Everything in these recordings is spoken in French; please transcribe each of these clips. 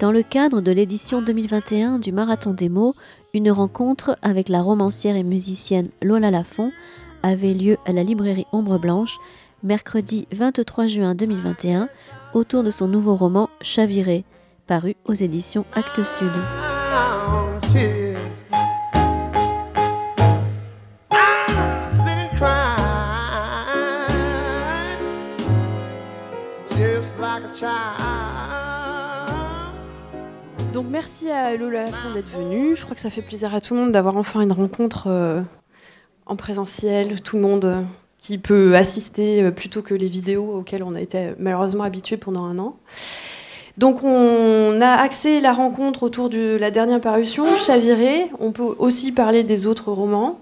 Dans le cadre de l'édition 2021 du Marathon des mots, une rencontre avec la romancière et musicienne Lola Lafont avait lieu à la librairie Ombre Blanche mercredi 23 juin 2021 autour de son nouveau roman Chaviré, paru aux éditions Actes Sud. Donc merci à Lola Lafont d'être venue. Je crois que ça fait plaisir à tout le monde d'avoir enfin une rencontre euh, en présentiel, tout le monde euh, qui peut assister euh, plutôt que les vidéos auxquelles on a été malheureusement habitué pendant un an. Donc on a axé la rencontre autour de la dernière parution, Chaviré. On peut aussi parler des autres romans.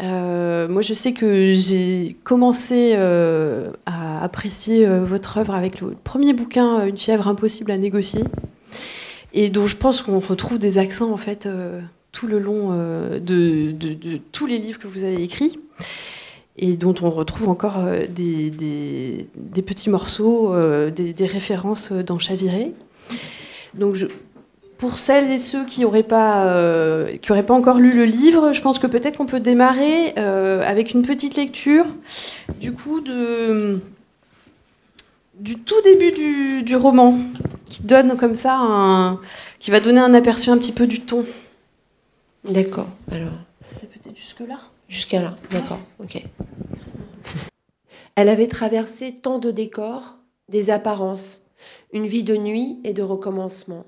moi, je sais que j'ai commencé à apprécier votre œuvre avec le premier bouquin, Une fièvre impossible à négocier et dont je pense qu'on retrouve des accents en fait euh, tout le long euh, de, tous les livres que vous avez écrits et dont on retrouve encore euh, des, petits morceaux, des, références dans Chaviré. Donc pour celles et ceux qui n'auraient pas, qui pas encore lu le livre, je pense que peut-être qu'on peut démarrer avec une petite lecture du coup de du tout début du, roman, qui donne comme ça un, qui va donner un aperçu un petit peu du ton. D'accord. Alors. C'est peut-être jusque là. Jusqu'à là. D'accord. Ok. Elle avait traversé tant de décors, des apparences, une vie de nuit et de recommencement.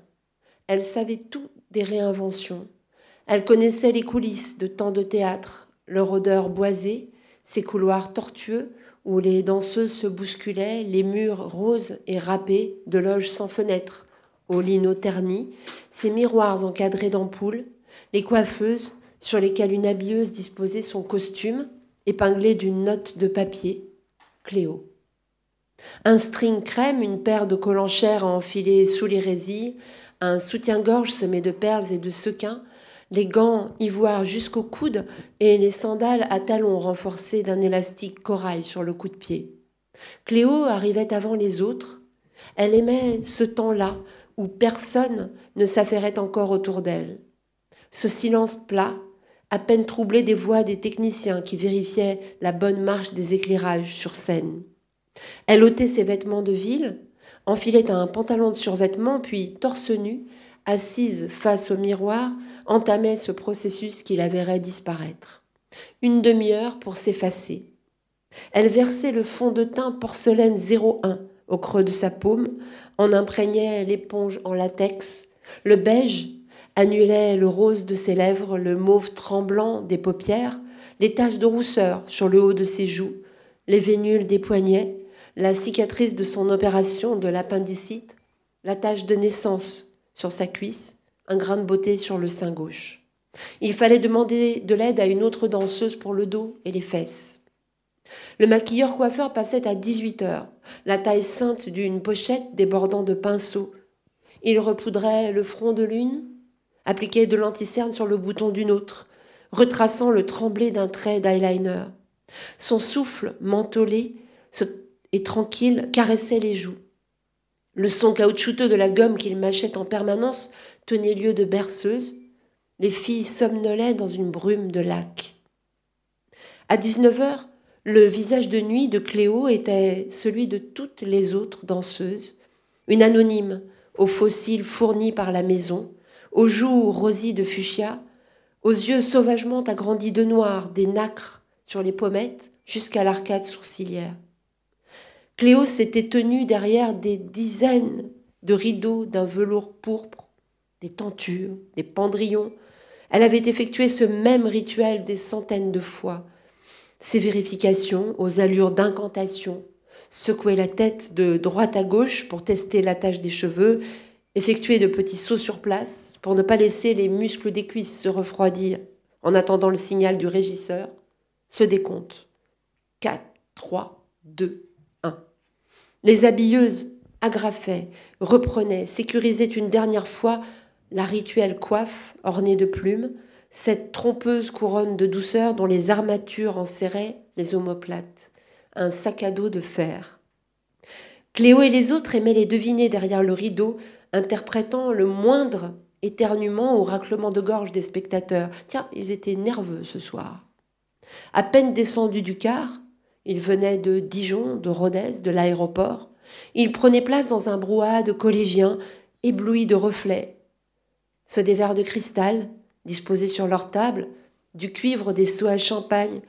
Elle savait tout des réinventions. Elle connaissait les coulisses de tant de théâtres, leur odeur boisée, ses couloirs tortueux où les danseuses se bousculaient, les murs roses et râpés de loges sans fenêtres, aux lino ternis, ces miroirs encadrés d'ampoules, les coiffeuses sur lesquelles une habilleuse disposait son costume, épinglé d'une note de papier, Cléo. Un string crème, une paire de collants chers à enfiler sous les résilles, un soutien-gorge semé de perles et de sequins, les gants ivoire jusqu'au coude et les sandales à talons renforcés d'un élastique corail sur le coup de pied. Cléo arrivait avant les autres. Elle aimait ce temps-là où personne ne s'affairait encore autour d'elle. Ce silence plat, à peine troublé des voix des techniciens qui vérifiaient la bonne marche des éclairages sur scène. Elle ôtait ses vêtements de ville, enfilait un pantalon de survêtement, puis, torse nu, assise face au miroir, entamait ce processus qui la verrait disparaître. Une demi-heure pour s'effacer. Elle versait le fond de teint porcelaine 01 au creux de sa paume, en imprégnait l'éponge en latex. Le beige annulait le rose de ses lèvres, le mauve tremblant des paupières, les taches de rousseur sur le haut de ses joues, les vénules des poignets, la cicatrice de son opération de l'appendicite, la tache de naissance sur sa cuisse, un grain de beauté sur le sein gauche. Il fallait demander de l'aide à une autre danseuse pour le dos et les fesses. Le maquilleur coiffeur passait à 18 heures, la taille sainte d'une pochette débordant de pinceaux. Il repoudrait le front de l'une, appliquait de l'anticerne sur le bouton d'une autre, retraçant le tremblé d'un trait d'eyeliner. Son souffle mentholé et tranquille caressait les joues. Le son caoutchouteux de la gomme qu'il mâchait en permanence tenait lieu de berceuse. Les filles somnolaient dans une brume de lac. À 19 heures, le visage de nuit de Cléo était celui de toutes les autres danseuses, une anonyme aux fossiles fournis par la maison, aux joues rosies de fuchsia, aux yeux sauvagement agrandis de noir, des nacres sur les pommettes jusqu'à l'arcade sourcilière. Cléo s'était tenue derrière des dizaines de rideaux d'un velours pourpre, des tentures, des pendrillons. Elle avait effectué ce même rituel des centaines de fois. Ces vérifications aux allures d'incantation, secouer la tête de droite à gauche pour tester l'attache des cheveux, effectuer de petits sauts sur place pour ne pas laisser les muscles des cuisses se refroidir en attendant le signal du régisseur, se décompte. 4, 3, 2, 1. Les habilleuses agrafaient, reprenaient, sécurisaient une dernière fois la rituelle coiffe ornée de plumes, cette trompeuse couronne de douceur dont les armatures enserraient les omoplates, un sac à dos de fer. Cléo et les autres aimaient les deviner derrière le rideau, interprétant le moindre éternuement ou raclement de gorge des spectateurs. Tiens, ils étaient nerveux ce soir. À peine descendus du car, ils venaient de Dijon, de Rodez, de l'aéroport. Ils prenaient place dans un brouhaha de collégiens, éblouis de reflets. Ceux des verres de cristal, disposés sur leur table, du cuivre des seaux à champagne.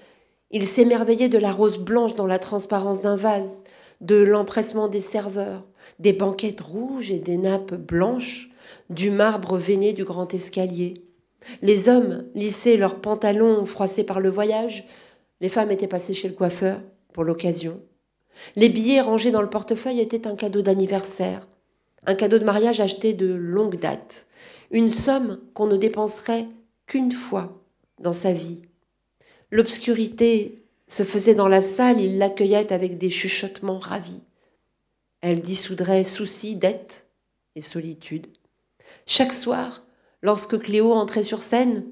Ils s'émerveillaient de la rose blanche dans la transparence d'un vase, de l'empressement des serveurs, des banquettes rouges et des nappes blanches, du marbre veiné du grand escalier. Les hommes lissaient leurs pantalons froissés par le voyage, les femmes étaient passées chez le coiffeur pour l'occasion. Les billets rangés dans le portefeuille étaient un cadeau d'anniversaire, un cadeau de mariage acheté de longue date, une somme qu'on ne dépenserait qu'une fois dans sa vie. L'obscurité se faisait dans la salle, il l'accueillait avec des chuchotements ravis. Elle dissoudrait soucis, dettes et solitude. Chaque soir, lorsque Cléo entrait sur scène,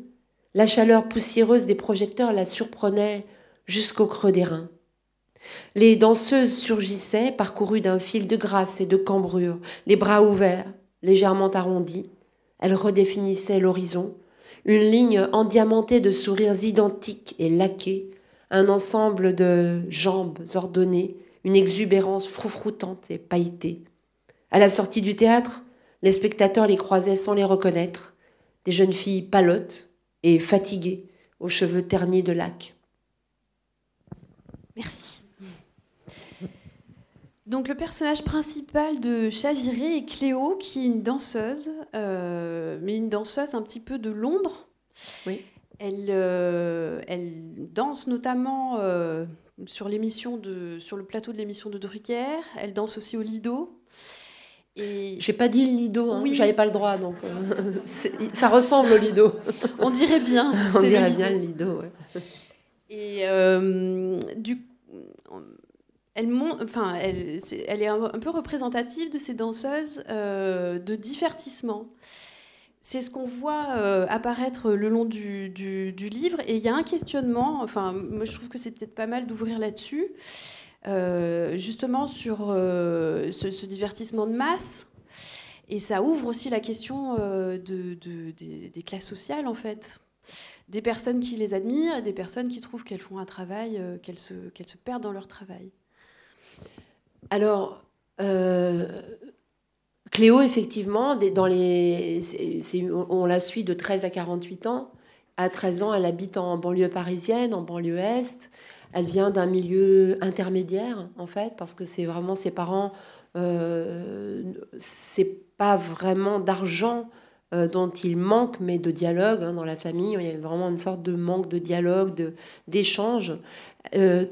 la chaleur poussiéreuse des projecteurs la surprenait jusqu'au creux des reins. Les danseuses surgissaient, parcourues d'un fil de grâce et de cambrure, les bras ouverts, légèrement arrondis. Elles redéfinissaient l'horizon, une ligne endiamantée de sourires identiques et laqués, un ensemble de jambes ordonnées, une exubérance froufroutante et pailletée. À la sortie du théâtre, les spectateurs les croisaient sans les reconnaître, des jeunes filles palotes et fatiguées, aux cheveux ternis de lac. Merci. Donc le personnage principal de Chaviré est Cléo, qui est une danseuse, euh, mais une danseuse un petit peu de l'ombre. Oui. Elle, euh, elle danse notamment euh, sur l'émission de, sur le plateau de l'émission de Drucker. Elle danse aussi au Lido. Et... J'ai pas dit le Lido, hein. j'avais pas le droit, donc ça ressemble au Lido. On dirait bien. On dirait bien le Lido. Ouais. Et du elle, enfin, elle, est, elle est un, peu représentative de ces danseuses euh, de divertissement. C'est ce qu'on voit euh, apparaître le long du, livre. Et il y a un questionnement, enfin, moi je trouve que c'est peut-être pas mal d'ouvrir là-dessus, euh, justement sur ce, divertissement de masse. Et ça ouvre aussi la question de, de, des, classes sociales, en fait. Des personnes qui les admirent et des personnes qui trouvent qu'elles font un travail, qu'elles se, se perdent dans leur travail. Alors, euh, Cléo, effectivement, dans les, on la suit de 13 à 48 ans. À 13 ans, elle habite en banlieue parisienne, en banlieue est. Elle vient d'un milieu intermédiaire, en fait, parce que c'est vraiment ses parents. Euh, c'est pas vraiment d'argent euh, dont il manque, mais de dialogue hein, dans la famille. Il y a vraiment une sorte de manque de dialogue, d'échange. Euh,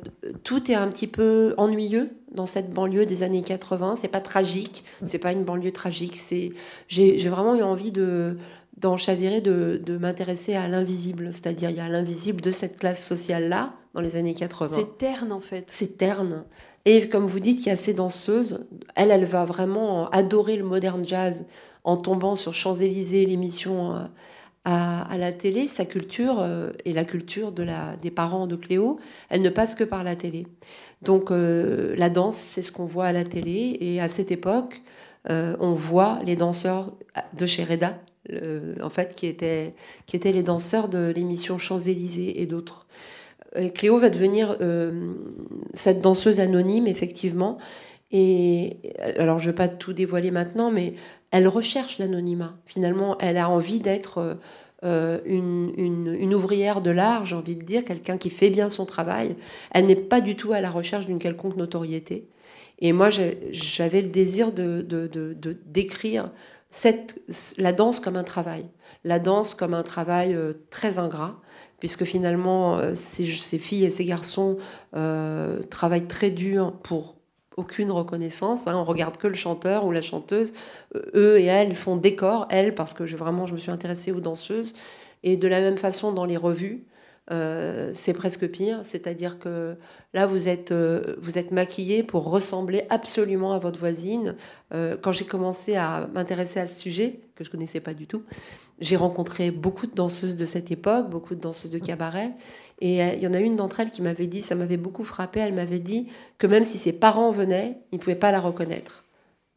tout est un petit peu ennuyeux dans cette banlieue des années 80. C'est pas tragique, c'est pas une banlieue tragique. C'est j'ai vraiment eu envie de dans Chaviré de, de m'intéresser à l'invisible, c'est-à-dire il y a l'invisible de cette classe sociale là dans les années 80. C'est terne en fait. C'est terne. Et comme vous dites, il y a ces danseuses. Elle, elle va vraiment adorer le modern jazz en tombant sur Champs-Élysées, l'émission euh, à, la télé, sa culture euh, et la culture des parents de Cléo, elle ne passe que par la télé. Donc euh, la danse, c'est ce qu'on voit à la télé. Et à cette époque, on voit les danseurs de chez Reda, en fait, qui étaient, qui étaient les danseurs de l'émission Champs-Élysées et d'autres. Cléo va devenir cette danseuse anonyme, effectivement. Et alors, je ne vais pas tout dévoiler maintenant, mais elle recherche l'anonymat. Finalement, elle a envie d'être euh, une, ouvrière de l'art, j'ai envie de dire, quelqu'un qui fait bien son travail. Elle n'est pas du tout à la recherche d'une quelconque notoriété. Et moi, j'avais le désir de, décrire cette, la danse comme un travail, la danse comme un travail euh, très ingrat, puisque finalement, euh, ces, filles et ces garçons travaillent très dur pour aucune reconnaissance. Hein. On regarde que le chanteur ou la chanteuse. Euh, eux et elles font décor, elles, parce que je, vraiment, je me suis intéressée aux danseuses. Et de la même façon, dans les revues, c'est presque pire. C'est-à-dire que là, vous êtes, vous êtes maquillée pour ressembler absolument à votre voisine. quand j'ai commencé à m'intéresser à ce sujet, que je ne connaissais pas du tout, j'ai rencontré beaucoup de danseuses de cette époque, beaucoup de danseuses de cabaret. Et il y en a une d'entre elles qui m'avait dit, ça m'avait beaucoup frappé, elle m'avait dit que même si ses parents venaient, ils ne pouvaient pas la reconnaître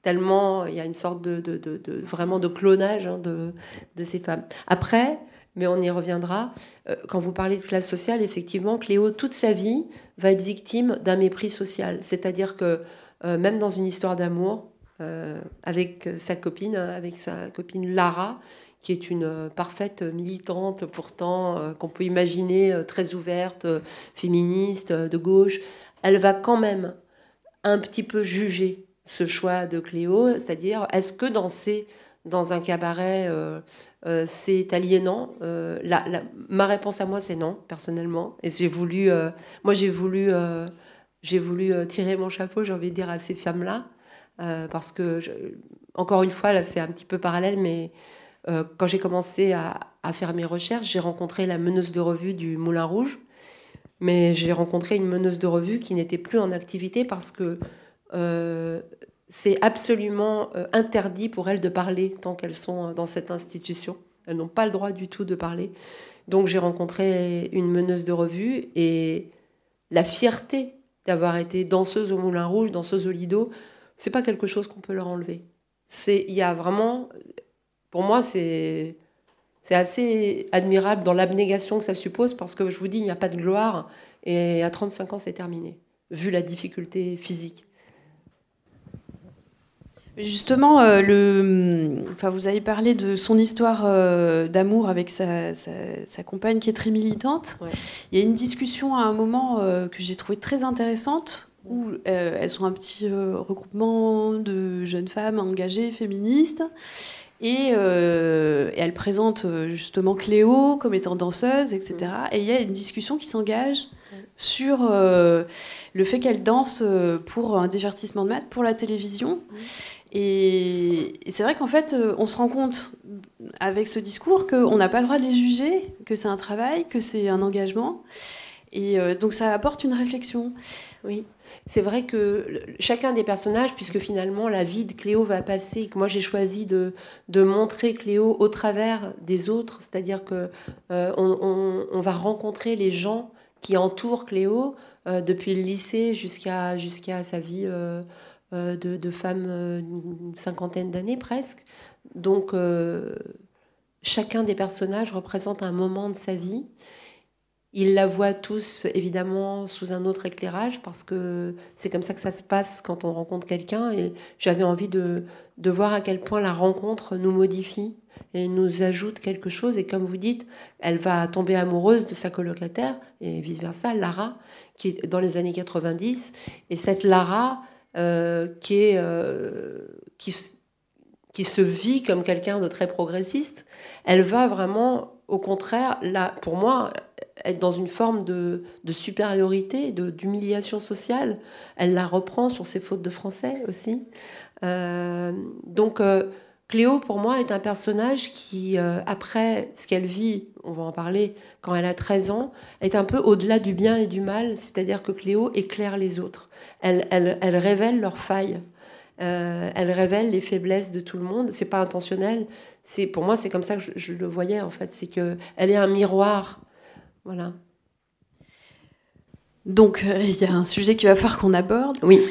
tellement il y a une sorte de, vraiment de clonage hein, de, ces femmes. Après, mais on y reviendra, euh, quand vous parlez de classe sociale, effectivement, Cléo, toute sa vie, va être victime d'un mépris social. C'est-à-dire que euh, même dans une histoire d'amour, euh, avec sa copine, avec sa copine Lara, qui est une parfaite militante, pourtant, qu'on peut imaginer très ouverte, féministe, de gauche, elle va quand même un petit peu juger ce choix de Cléo, c'est-à-dire est-ce que danser dans un cabaret, euh, euh, c'est aliénant euh, Ma réponse à moi, c'est non, personnellement. Et j'ai voulu, moi, j'ai voulu, j'ai voulu tirer mon chapeau, j'ai envie de dire, à ces femmes-là, parce que, encore une fois, là, c'est un petit peu parallèle, mais quand j'ai commencé à, faire mes recherches, j'ai rencontré la meneuse de revue du Moulin Rouge, mais j'ai rencontré une meneuse de revue qui n'était plus en activité parce que euh, c'est absolument euh, interdit pour elles de parler tant qu'elles sont euh, dans cette institution. Elles n'ont pas le droit du tout de parler. Donc j'ai rencontré une meneuse de revue et la fierté d'avoir été danseuse au Moulin Rouge, danseuse au Lido, c'est pas quelque chose qu'on peut leur enlever. C'est, il y a vraiment, pour moi, c'est, assez admirable dans l'abnégation que ça suppose parce que je vous dis, il n'y a pas de gloire et à 35 ans, c'est terminé, vu la difficulté physique. Justement, euh, le, enfin, vous avez parlé de son histoire euh, d'amour avec sa, compagne qui est très militante. Il y a une discussion à un moment euh, que j'ai trouvé très intéressante où elles sont un petit regroupement de jeunes femmes engagées, féministes. Et, elle présente justement Cléo comme étant danseuse, etc. Et il y a une discussion qui s'engage sur le fait qu'elle danse pour un divertissement de maths, pour la télévision. Et, c'est vrai qu'en fait, euh, on se rend compte avec ce discours qu'on n'a pas le droit de les juger, que c'est un travail, que c'est un engagement. Et euh, donc ça apporte une réflexion. Oui. C'est vrai que chacun des personnages, puisque finalement la vie de Cléo va passer, que moi j'ai choisi de, de, montrer Cléo au travers des autres, c'est-à-dire que euh, on, va rencontrer les gens qui entourent Cléo depuis le lycée jusqu'à sa vie euh, de, femmes euh, une cinquantaine d'années presque. Donc euh, chacun des personnages représente un moment de sa vie. Ils la voient tous évidemment sous un autre éclairage parce que c'est comme ça que ça se passe quand on rencontre quelqu'un. Et j'avais envie de, de, voir à quel point la rencontre nous modifie et nous ajoute quelque chose. Et comme vous dites, elle va tomber amoureuse de sa colocataire et vice-versa, Lara, qui est dans les années 90 et cette Lara, euh, qui, est, euh, qui, qui, se vit comme quelqu'un de très progressiste, elle va vraiment, au contraire, là, pour moi, être dans une forme de, de supériorité, d'humiliation sociale. Elle la reprend sur ses fautes de français aussi. Euh, donc, Cléo, pour moi, est un personnage qui, après ce qu'elle vit, on va en parler, quand elle a 13 ans, est un peu au-delà du bien et du mal, c'est-à-dire que Cléo éclaire les autres elle, révèle leurs failles. Euh, elle révèle les faiblesses de tout le monde. C'est pas intentionnel. C'est pour moi, c'est comme ça que je, le voyais en fait. C'est que elle est un miroir. Voilà. Donc euh, il y a un sujet qu'il va falloir qu'on aborde. Oui.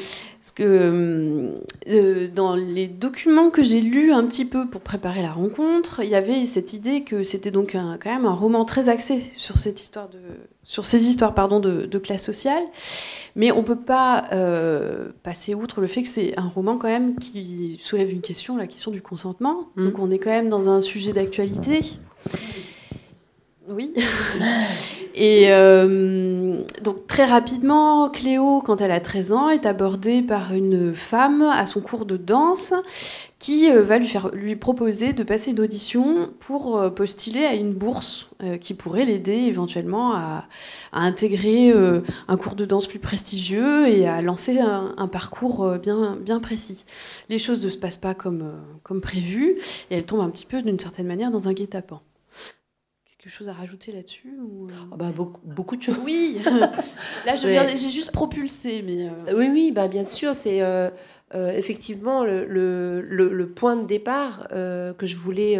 Parce que euh, euh, dans les documents que j'ai lus un petit peu pour préparer la rencontre, il y avait cette idée que c'était donc quand même un roman très axé sur cette histoire de, sur ces histoires pardon de, classe sociale, mais on peut pas euh, passer outre le fait que c'est un roman quand même qui soulève une question, la question du consentement. Mmh. Donc on est quand même dans un sujet d'actualité. Oui. Et euh, donc très rapidement, Cléo, quand elle a 13 ans, est abordée par une femme à son cours de danse qui euh, va lui, faire, lui proposer de passer une audition pour euh, postuler à une bourse qui pourrait l'aider éventuellement à, intégrer un cours de danse plus prestigieux et à lancer un, parcours bien, bien précis. Les choses ne se passent pas comme, comme prévu et elle tombe un petit peu d'une certaine manière dans un guet-apens quelque chose à rajouter là-dessus ou... Ah bah, beaucoup, beaucoup de choses. Oui, là j'ai juste propulsé, mais... Oui, oui, bah, bien sûr, c'est effectivement le, le, le, point de départ que je voulais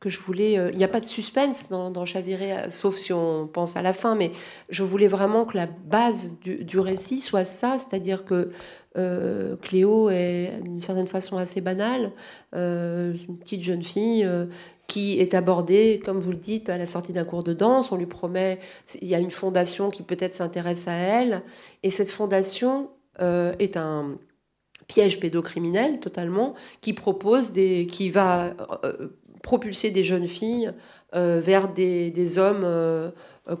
que je voulais. Euh, il n'y a pas de suspense dans, dans, Chaviré, euh, sauf si on pense à la fin, mais je voulais vraiment que la base du, récit soit ça, c'est-à-dire que euh, Cléo est d'une certaine façon assez banale, une petite jeune fille. Qui est abordée, comme vous le dites, à la sortie d'un cours de danse. On lui promet, il y a une fondation qui peut-être s'intéresse à elle. Et cette fondation est un, piège pédocriminel totalement, qui propose des, qui va propulser des jeunes filles euh, vers des, hommes euh,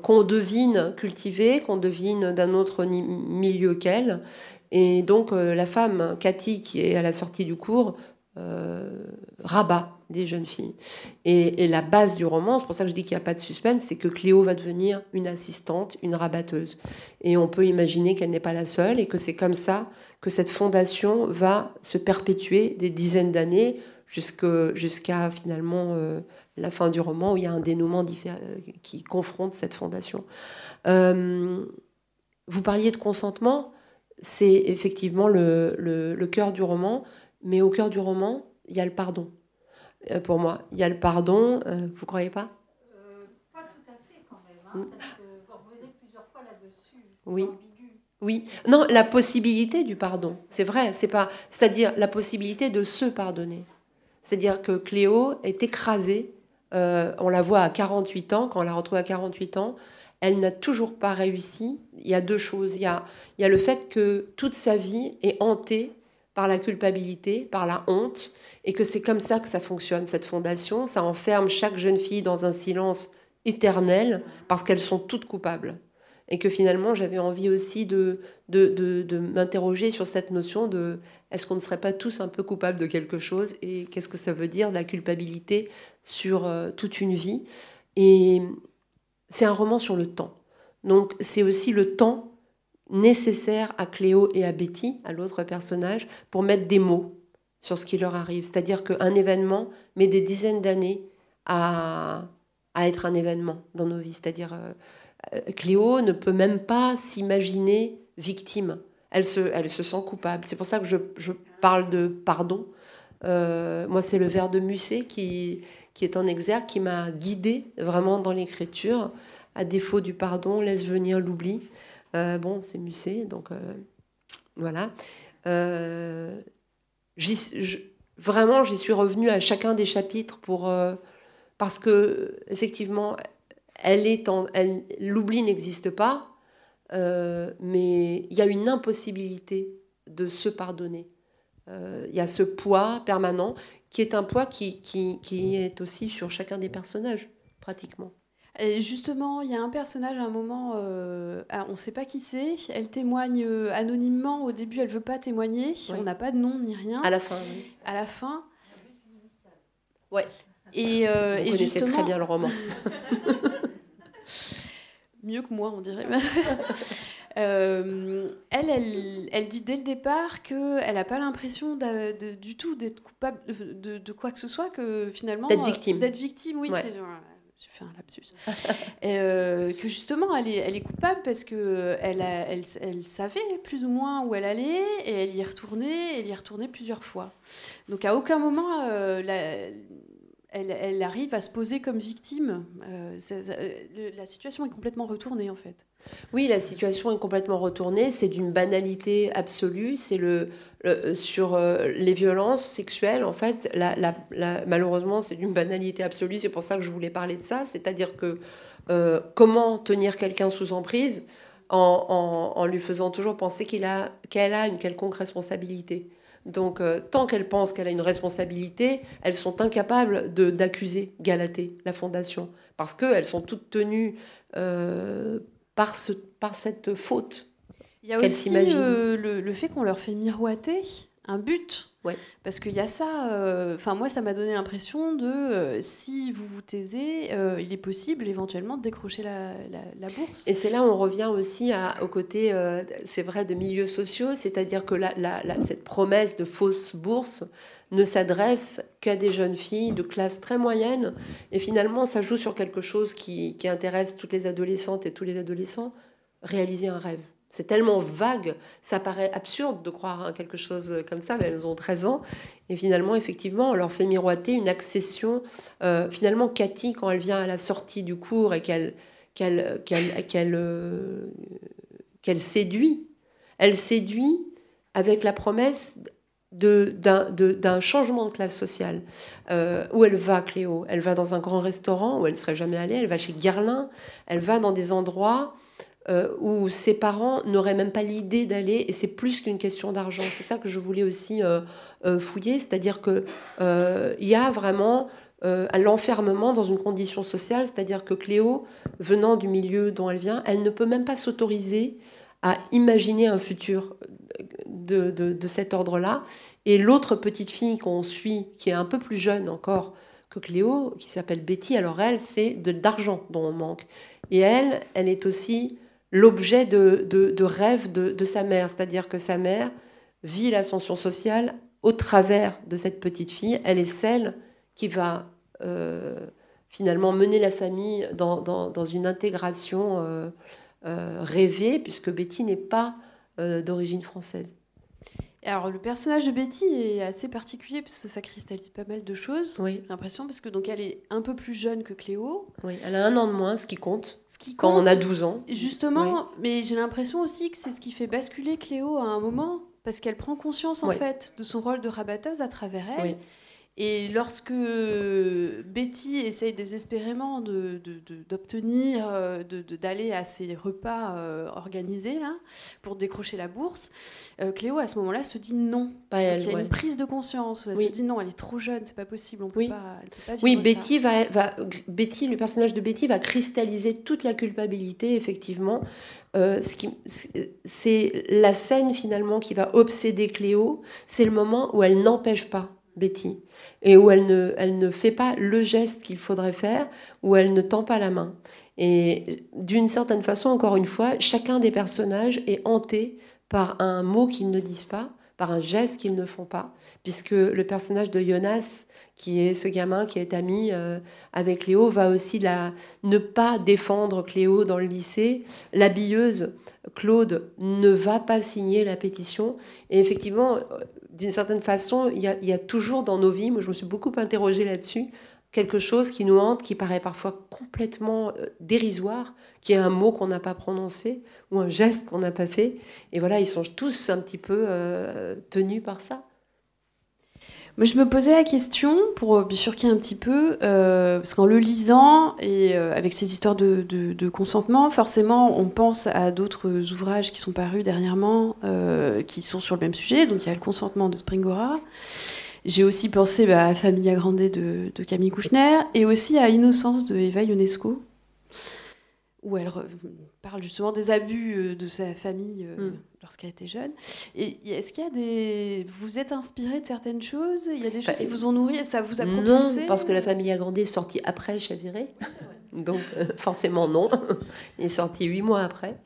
qu'on devine cultivés, qu'on devine d'un autre milieu qu'elle. Et donc euh, la femme, Cathy, qui est à la sortie du cours, rabat des jeunes filles. Et, la base du roman, c'est pour ça que je dis qu'il n'y a pas de suspense, c'est que Cléo va devenir une assistante, une rabatteuse. Et on peut imaginer qu'elle n'est pas la seule et que c'est comme ça que cette fondation va se perpétuer des dizaines d'années jusqu'à finalement euh, la fin du roman où il y a un dénouement qui confronte cette fondation. Euh, vous parliez de consentement, c'est effectivement le, le, cœur du roman, mais au cœur du roman, il y a le pardon. Euh, pour moi, il y a le pardon, vous croyez pas? Pas tout à fait quand même, hein, mm. parce que vous revenez plusieurs fois là-dessus. Oui. Oui, non, la possibilité du pardon, c'est vrai, c'est pas, c'est-à-dire la possibilité de se pardonner. C'est-à-dire que Cléo est écrasée. Euh, on la voit à 48 ans, quand on la retrouve à 48 ans, elle n'a toujours pas réussi. Il y a deux choses. Il y a, il y a le fait que toute sa vie est hantée par la culpabilité, par la honte, et que c'est comme ça que ça fonctionne, cette fondation. Ça enferme chaque jeune fille dans un silence éternel, parce qu'elles sont toutes coupables et que finalement j'avais envie aussi de, de, m'interroger sur cette notion de est-ce qu'on ne serait pas tous un peu coupables de quelque chose et qu'est-ce que ça veut dire la culpabilité sur euh, toute une vie. Et c'est un roman sur le temps. Donc c'est aussi le temps nécessaire à Cléo et à Betty, à l'autre personnage, pour mettre des mots sur ce qui leur arrive. C'est-à-dire qu'un événement met des dizaines d'années à, à, être un événement dans nos vies. C'est-à-dire... Euh, euh, Cléo ne peut même pas s'imaginer victime. Elle se, elle se sent coupable. C'est pour ça que je, parle de pardon. Euh, moi, c'est le vers de Musset qui, qui est en exergue, qui m'a guidée vraiment dans l'écriture. À défaut du pardon, laisse venir l'oubli. Euh, bon, c'est Musset, donc voilà. vraiment, j'y suis revenue à chacun des chapitres parce que effectivement, l'oubli n'existe pas, euh, mais il y a une impossibilité de se pardonner. Euh, il y a ce poids permanent qui est un poids qui, est aussi sur chacun des personnages, pratiquement. Et justement, il y a un personnage à un moment, euh, ah, on ne sait pas qui c'est. Elle témoigne anonymement. Au début, elle veut pas témoigner. On n'a pas de nom ni rien. À la fin. À la fin. Ouais. Et, Vous connaissez justement... très bien le roman. Mieux que moi, on dirait. Euh, elle, elle, elle, dit dès le départ qu'elle n'a pas l'impression du tout d'être coupable de, quoi que ce soit, que finalement. D'être victime. D'être victime, oui. J'ai fait un lapsus. Euh, que justement, elle est, elle est coupable parce qu'elle elle, elle, savait plus ou moins où elle allait et elle y est retournée, elle y est plusieurs fois. Donc à aucun moment, euh, la, elle, arrive à se poser comme victime. Euh, la situation est complètement retournée en fait. Oui, la situation est complètement retournée. C'est d'une banalité absolue. C'est le, sur euh, les violences sexuelles en fait. malheureusement, c'est d'une banalité absolue. C'est pour ça que je voulais parler de ça. C'est-à-dire que comment tenir quelqu'un sous emprise en, lui faisant toujours penser qu'il a qu'elle a une quelconque responsabilité. Donc, euh, tant qu'elle pense qu'elle a une responsabilité, elles sont incapables d'accuser Galatée, la fondation, parce qu'elles sont toutes tenues euh, par, ce, par cette faute. Il y a aussi euh, le, le, fait qu'on leur fait miroiter un but. Ouais. Parce qu'il y a ça. euh, moi, ça m'a donné l'impression de euh, si vous vous taisez, il est possible éventuellement de décrocher la, la, la bourse. Et c'est là où on revient aussi à- au côté, c'est vrai, de milieux sociaux, c'est-à-dire que la- cette promesse de fausse bourse ne s'adresse qu'à des jeunes filles de classe très moyenne. Et finalement, ça joue sur quelque chose qui, qui intéresse toutes les adolescentes et tous les adolescents, réaliser un rêve. C'est tellement vague, ça paraît absurde de croire à quelque chose comme ça, mais elles ont 13 ans. Et finalement, effectivement, on leur fait miroiter une accession. Euh, finalement, Cathy, quand elle vient à la sortie du cours et qu'elle euh, séduit, elle séduit avec la promesse d'un changement de classe sociale. Euh, où elle va, Cléo? Elle va dans un grand restaurant où elle ne serait jamais allée, elle va chez Guerlain, elle va dans des endroits euh, où ses parents n'auraient même pas l'idée d'aller, et c'est plus qu'une question d'argent. C'est ça que je voulais aussi euh, fouiller, c'est-à-dire qu'il y a vraiment à l'enfermement dans une condition sociale, c'est-à-dire que Cléo, venant du milieu dont elle vient, elle ne peut même pas s'autoriser à imaginer un futur de, de- cet ordre-là. Et l'autre petite fille qu'on suit, qui est un peu plus jeune encore que Cléo, qui s'appelle Betty, alors elle, c'est de d'argent dont on manque. Et elle, elle est aussi l'objet de, de, de rêve de, sa mère, c'est-à-dire que sa mère vit l'ascension sociale au travers de cette petite fille. Elle est celle qui va euh, finalement mener la famille dans, dans- dans une intégration euh, euh, rêvée, puisque Betty n'est pas d'origine française. Alors, le personnage de Betty est assez particulier parce que ça cristallise pas mal de choses. Oui, J'ai l'impression parce que donc elle est un peu plus jeune que Cléo, oui, elle a un an de moins, ce qui compte, ce qui quand compte. on a 12 ans. Justement, mais j'ai l'impression aussi que c'est ce qui fait basculer Cléo à un moment, parce qu'elle prend conscience en Oui. fait de son rôle de rabatteuse à travers elle. Oui. Et lorsque Betty essaye désespérément d'obtenir, euh, de- de- d'aller à ces repas euh, organisés là, pour décrocher la bourse, euh, Cléo à ce moment-là se dit non. Pas elle, il y a ouais. une prise de conscience. Elle Oui. se dit non, elle est trop jeune, c'est pas possible, on peut Oui. pas, elle peut pas Oui, ça. Betty va, va, Betty, le personnage de Betty va cristalliser toute la culpabilité, effectivement. Euh, ce qui, c'est la scène finalement qui va obséder Cléo. C'est le moment où elle n'empêche pas Betty et où elle ne, elle ne fait pas le geste qu'il faudrait faire, où elle ne tend pas la main. Et d'une certaine façon, encore une fois, chacun des personnages est hanté par un mot qu'ils ne disent pas, par un geste qu'ils ne font pas, puisque le personnage de Jonas qui est ce gamin qui est ami euh, avec Cléo, va aussi ne pas défendre Cléo dans le lycée. L'habilleuse, Claude, ne va pas signer la pétition. Et effectivement, d'une certaine façon, il y, a, toujours dans nos vies, moi je me suis beaucoup interrogée là-dessus, quelque chose qui nous hante, qui paraît parfois complètement euh, dérisoire, qui est un mot qu'on n'a pas prononcé ou un geste qu'on n'a pas fait. Et voilà, ils sont tous un petit peu euh, tenus par ça. Mais je me posais la question, pour euh, bifurquer un petit peu, euh, parce qu'en le lisant et euh, avec ces histoires de, consentement, forcément, on pense à d'autres ouvrages qui sont parus dernièrement, qui sont sur le même sujet. Donc il y a le consentement de Springora. J'ai aussi pensé bah, à Familia Grande de, de Camille Kouchner et aussi à Innocence de Eva Ionesco, où elle parle justement des abus euh, de sa famille euh, Mm. lorsqu'elle était jeune. Et est-ce qu'il y a des... Vous êtes inspiré de certaines choses? Il y a des choses Bah, qui vous ont nourri et ça vous a Non, propulsé parce que la famille agrandée est sortie après Chaviré. Donc, euh, forcément, non. Il est sorti huit mois après.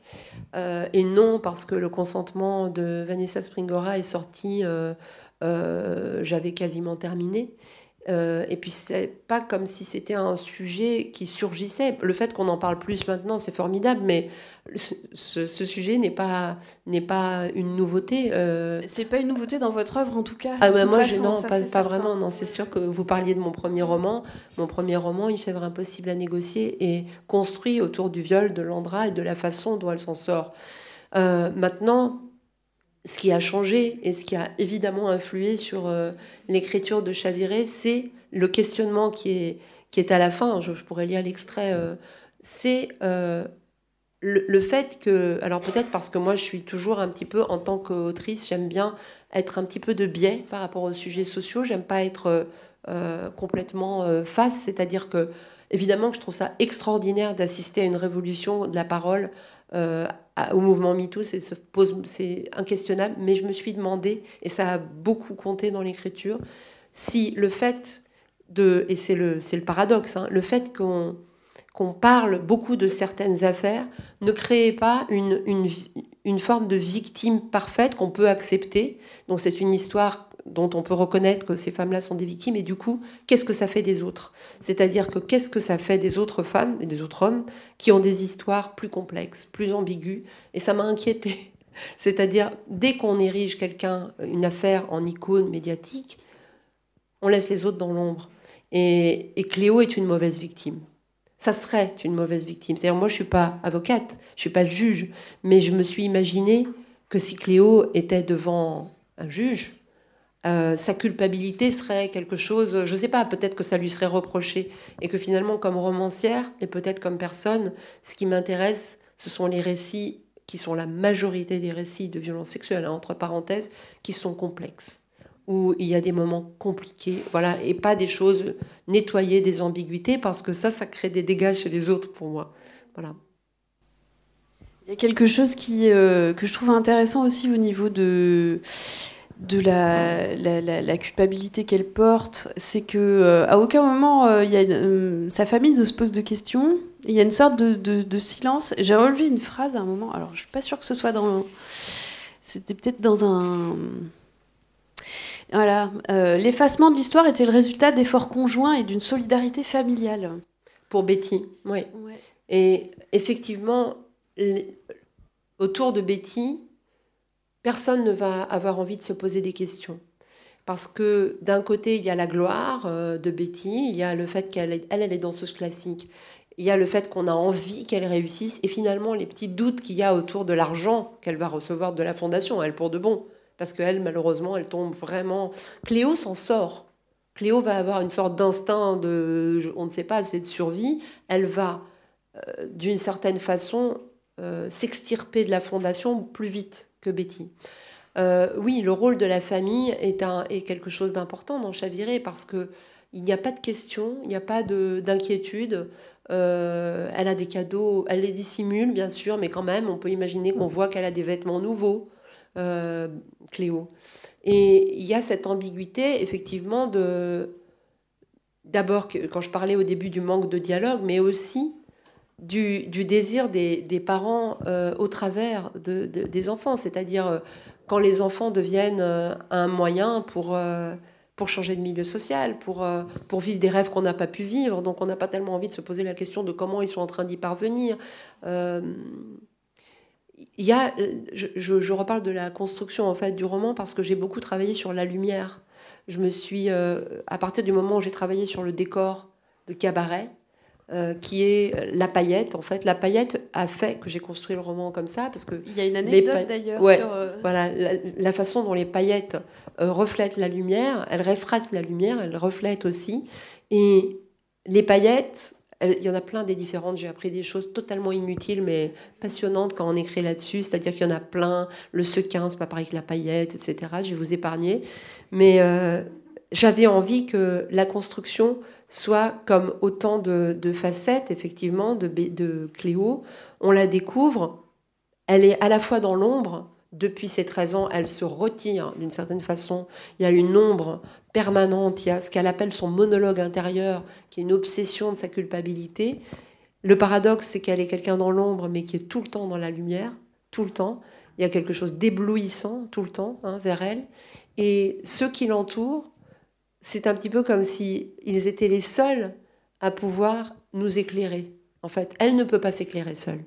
Euh, et non, parce que le consentement de Vanessa Springora est sorti, euh, j'avais quasiment terminé. Euh, et puis, c'est pas comme si c'était un sujet qui surgissait. Le fait qu'on en parle plus maintenant, c'est formidable, mais ce, sujet n'est pas, n'est pas une nouveauté. Euh, C'est pas une nouveauté dans votre œuvre en tout cas. ah bah moi, je, façon, non, ça, pas, vraiment. Non, c'est sûr que vous parliez de mon premier roman. Mon premier roman, Il fait impossible à négocier, est construit autour du viol de Landra et de la façon dont elle s'en sort. Euh, maintenant, ce qui a changé et ce qui a évidemment influé sur euh, l'écriture de Chaviré, c'est le questionnement qui est, qui est à la fin. Je, pourrais lire l'extrait. euh, c'est euh, le, le fait que, alors peut-être parce que moi je suis toujours un petit peu en tant qu'autrice, j'aime bien être un petit peu de biais par rapport aux sujets sociaux. J'aime pas être complètement face, c'est-à-dire que évidemment que je trouve ça extraordinaire d'assister à une révolution de la parole euh, au mouvement MeToo, c'est, inquestionnable, mais je me suis demandé, et ça a beaucoup compté dans l'écriture, si le fait de, et c'est le, le paradoxe, hein, le fait qu'on, qu'on parle beaucoup de certaines affaires ne créait pas une, une, une forme de victime parfaite qu'on peut accepter. Donc c'est une histoire dont on peut reconnaître que ces femmes-là sont des victimes, et du coup, qu'est-ce que ça fait des autres? C'est-à-dire que qu'est-ce que ça fait des autres femmes et des autres hommes qui ont des histoires plus complexes, plus ambiguës, et ça m'a inquiété. C'est-à-dire, dès qu'on érige quelqu'un, une affaire en icône médiatique, on laisse les autres dans l'ombre. Et, et Cléo est une mauvaise victime. Ça serait une mauvaise victime. C'est-à-dire, moi, je suis pas avocate, je suis pas juge, mais je me suis imaginé que si Cléo était devant un juge, euh, sa culpabilité serait quelque chose, je ne sais pas, peut-être que ça lui serait reproché. Et que finalement, comme romancière, et peut-être comme personne, ce qui m'intéresse, ce sont les récits qui sont la majorité des récits de violences sexuelles, hein, entre parenthèses, qui sont complexes, où il y a des moments compliqués, voilà, et pas des choses nettoyées, des ambiguïtés, parce que ça, ça crée des dégâts chez les autres pour moi. Voilà. Il y a quelque chose qui, euh, que je trouve intéressant aussi au niveau de de la, la, culpabilité qu'elle porte, c'est que euh, à aucun moment euh, y a euh, sa famille ne se pose de questions. Il y a une sorte de, de, silence. J'ai relevé une phrase à un moment. Alors je suis pas sûre que ce soit dans. C'était peut-être dans un. Voilà. L'effacement de l'histoire était le résultat d'efforts conjoints et d'une solidarité familiale. Pour Betty, oui. Et effectivement, autour de Betty, personne ne va avoir envie de se poser des questions. Parce que d'un côté, il y a la gloire euh, de Betty, il y a le fait qu'elle elle, elle est danseuse classique, il y a le fait qu'on a envie qu'elle réussisse, et finalement les petits doutes qu'il y a autour de l'argent qu'elle va recevoir de la fondation, elle pour de bon. Parce qu'elle, malheureusement, elle tombe vraiment... Cléo s'en sort. Cléo va avoir une sorte d'instinct de, on ne sait pas, c'est de survie. Elle va, euh, d'une certaine façon, euh, s'extirper de la fondation plus vite que Betty. Euh, oui, le rôle de la famille est, un, est quelque chose d'important dans Chaviré parce que il n'y a pas de questions, il n'y a pas d'inquiétude. Euh, elle a des cadeaux, elle les dissimule bien sûr, mais quand même, on peut imaginer qu'on voit qu'elle a des vêtements nouveaux, euh, Cléo. Et il y a cette ambiguïté, effectivement, de d'abord quand je parlais au début du manque de dialogue, mais aussi du, désir des, parents euh, au travers des enfants, c'est-à-dire euh, quand les enfants deviennent euh, un moyen pour, pour changer de milieu social, pour, pour vivre des rêves qu'on n'a pas pu vivre, donc on n'a pas tellement envie de se poser la question de comment ils sont en train d'y parvenir. y a, je, je, reparle de la construction en fait du roman parce que j'ai beaucoup travaillé sur la lumière. Je me suis, à partir du moment où j'ai travaillé sur le décor de cabaret, euh, qui est la paillette. En fait, la paillette a fait que j'ai construit le roman comme ça parce que il y a une anecdote d'ailleurs sur euh, voilà la, façon dont les paillettes euh, reflètent la lumière, elles réfractent la lumière, elles reflètent aussi. Et les paillettes, il y en a plein des différentes. J'ai appris des choses totalement inutiles mais passionnantes quand on écrit là-dessus. C'est-à-dire qu'il y en a plein. Le sequin, c'est pas pareil que la paillette, etc. Je vais vous épargner, mais j'avais envie que la construction soit comme autant de, facettes, effectivement, de, Cléo. On la découvre, elle est à la fois dans l'ombre, depuis ses 13 ans, elle se retire d'une certaine façon. Il y a une ombre permanente, il y a ce qu'elle appelle son monologue intérieur, qui est une obsession de sa culpabilité. Le paradoxe, c'est qu'elle est quelqu'un dans l'ombre, mais qui est tout le temps dans la lumière, tout le temps. Il y a quelque chose d'éblouissant tout le temps hein, vers elle. Et ceux qui l'entourent c'est un petit peu comme si ils étaient les seuls à pouvoir nous éclairer. En fait, elle ne peut pas s'éclairer seule.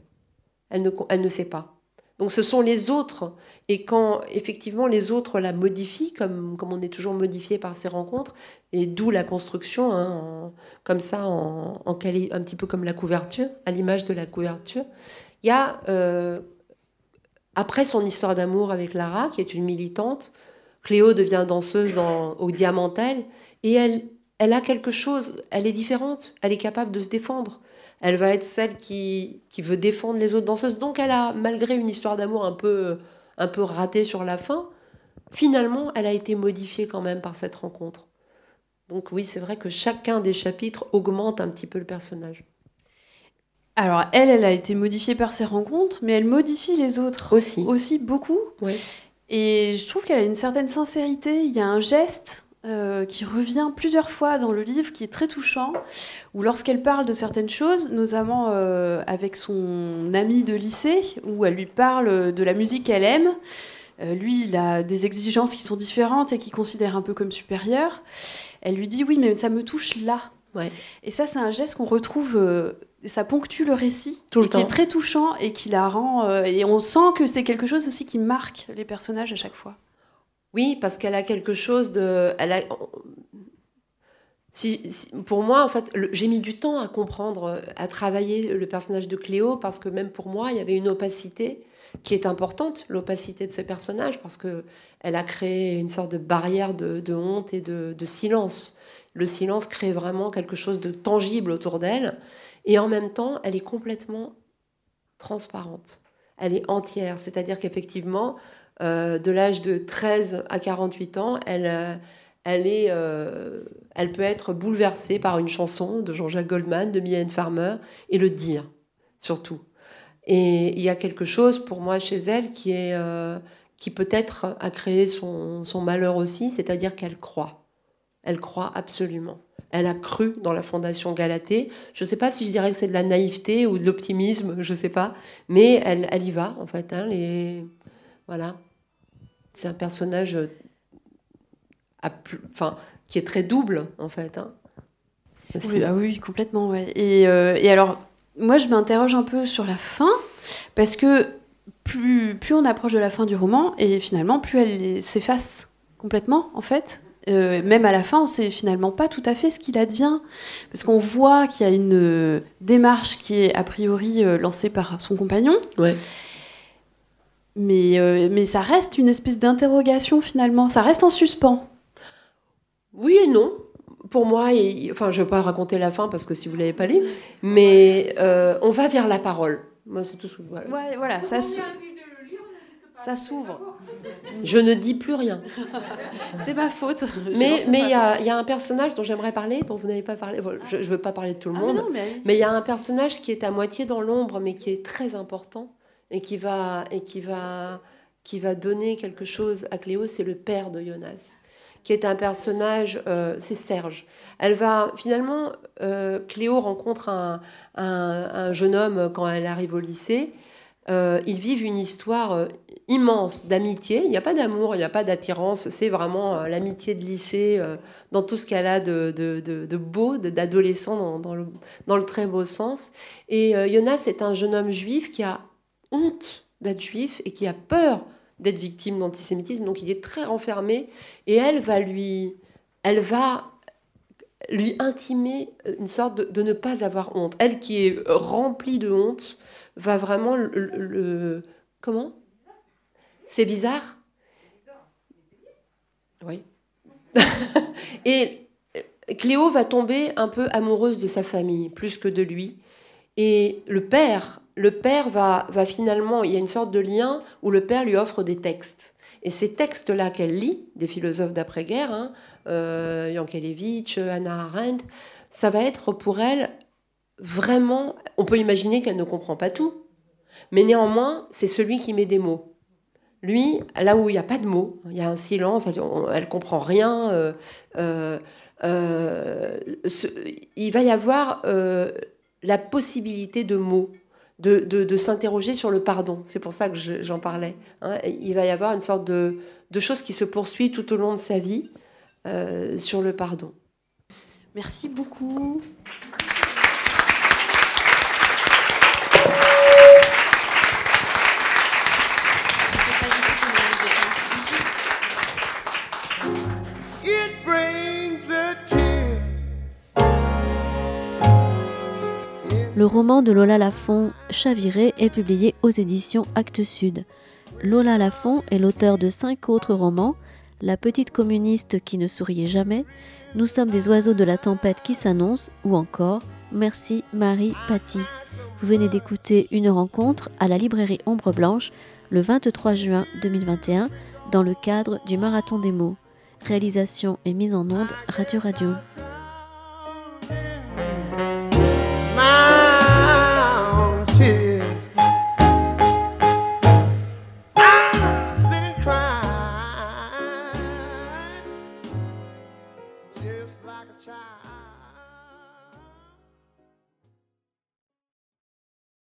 Elle ne, elle ne sait pas. Donc ce sont les autres. Et quand effectivement les autres la modifient, comme, comme on est toujours modifié par ces rencontres, et d'où la construction, hein, comme ça, en, en, un petit peu comme la couverture, à l'image de la couverture, il y a, euh, après son histoire d'amour avec Lara, qui est une militante, Cléo devient danseuse dans, au Diamantel et elle, elle a quelque chose, elle est différente, elle est capable de se défendre. Elle va être celle qui, qui veut défendre les autres danseuses. Donc elle a, malgré une histoire d'amour un peu, un peu ratée sur la fin, finalement, elle a été modifiée quand même par cette rencontre. Donc oui, c'est vrai que chacun des chapitres augmente un petit peu le personnage. Alors, elle, elle a été modifiée par ses rencontres, mais elle modifie les autres Aussi. aussi beaucoup. Ouais. Et je trouve qu'elle a une certaine sincérité. Il y a un geste euh, qui revient plusieurs fois dans le livre, qui est très touchant, où lorsqu'elle parle de certaines choses, notamment euh, avec son ami de lycée, où elle lui parle de la musique qu'elle aime, euh, lui, il a des exigences qui sont différentes et qu'il considère un peu comme supérieures. Elle lui dit oui, mais ça me touche là. Ouais. Et ça, c'est un geste qu'on retrouve, et ça ponctue le récit, Tout le et qui est très touchant et qui la rend. euh, et on sent que c'est quelque chose aussi qui marque les personnages à chaque fois. Oui, parce qu'elle a quelque chose de. Elle a... si- si- pour moi, en fait, j'ai mis du temps à comprendre, euh, à travailler le personnage de Cléo, parce que même pour moi, il y avait une opacité qui est importante, l'opacité de ce personnage, parce que elle a créé une sorte de barrière de, de honte et de, de silence. Le silence crée vraiment quelque chose de tangible autour d'elle, et en même temps, elle est complètement transparente. Elle est entière, c'est-à-dire qu'effectivement, euh, de l'âge de 13 à 48 ans, elle, euh, elle, est, euh, elle peut être bouleversée par une chanson de Jean-Jacques Goldman, de Mylène Farmer, et le dire, surtout. Et il y a quelque chose pour moi chez elle qui, qui peut-être a créé son malheur aussi, c'est-à-dire qu'elle croit. Elle croit absolument. Elle a cru dans la fondation Galatée. Je ne sais pas si je dirais que c'est de la naïveté ou de l'optimisme, je ne sais pas. Mais elle, elle y va, en fait. hein, les... Voilà. C'est un personnage euh, enfin, qui est très double, en fait. hein. Oui, ah oui, complètement. Et, euh, et alors, moi, je m'interroge un peu sur la fin, parce que plus, plus on approche de la fin du roman, et finalement, plus elle s'efface complètement, en fait. Euh, même à la fin, on ne sait finalement pas tout à fait ce qu'il advient, parce qu'on voit qu'il y a une euh, démarche qui est a priori euh, lancée par son compagnon, Ouais. mais, euh, mais ça reste une espèce d'interrogation finalement, ça reste en suspens. Oui et non. Pour moi, et- enfin, je ne vais pas raconter la fin parce que si vous ne l'avez pas lu, mais euh, on va vers la parole. Moi, c'est tout. ce que- voilà. Ouais, voilà, ça, ça s'ouvre. Je ne dis plus rien. C'est ma faute. Mais il y a, y a un personnage dont j'aimerais parler, dont vous n'avez pas parlé. Bon, je ne veux pas parler de tout le Ah, monde. mais il y a un personnage qui est à moitié dans l'ombre, mais qui est très important et qui va, et qui va, qui va donner quelque chose à Cléo, c'est le père de Jonas, qui est un personnage, euh, c'est Serge. Elle va, finalement, euh, Cléo rencontre un, un- un jeune homme quand elle arrive au lycée. Euh, ils vivent une histoire euh, immense d'amitié. Il n'y a pas d'amour, il n'y a pas d'attirance. C'est vraiment euh, l'amitié de lycée dans tout ce qu'elle a de, de, de- de beau, d'adolescent dans, dans le, dans le très beau sens. Et Jonas est un jeune homme juif qui a honte d'être juif et qui a peur d'être victime d'antisémitisme. Donc il est très renfermé et elle va lui, elle va lui intimer une sorte de, de ne pas avoir honte. Elle qui est remplie de honte va vraiment le, comment? C'est bizarre? Oui. et euh, Cléo va tomber un peu amoureuse de sa famille plus que de lui. Et le père, le père va, va finalement, il y a une sorte de lien où le père lui offre des textes. Et ces textes-là qu'elle lit, des philosophes d'après-guerre, hein, euh, Hannah Arendt, ça va être pour elle vraiment, on peut imaginer qu'elle ne comprend pas tout, mais néanmoins, c'est celui qui met des mots. Lui, là où il n'y a pas de mots, il y a un silence, elle ne comprend rien, euh, euh, euh, il va y avoir la possibilité de mots, de, de- s'interroger sur le pardon. C'est pour ça que je- j'en parlais. hein. Il va y avoir une sorte de, de chose qui se poursuit tout au long de sa vie euh, sur le pardon. Merci beaucoup. Le roman de Lola Lafont, Chaviré, est publié aux éditions Actes Sud. Lola Lafont est l'auteur de cinq autres romans La petite communiste qui ne souriait jamais, Nous sommes des oiseaux de la tempête qui s'annonce ou encore Merci Marie Paty. Vous venez d'écouter une rencontre à la librairie Ombre Blanche le 23 juin 2021 dans le cadre du Marathon des mots. Réalisation et mise en onde Radio Radio.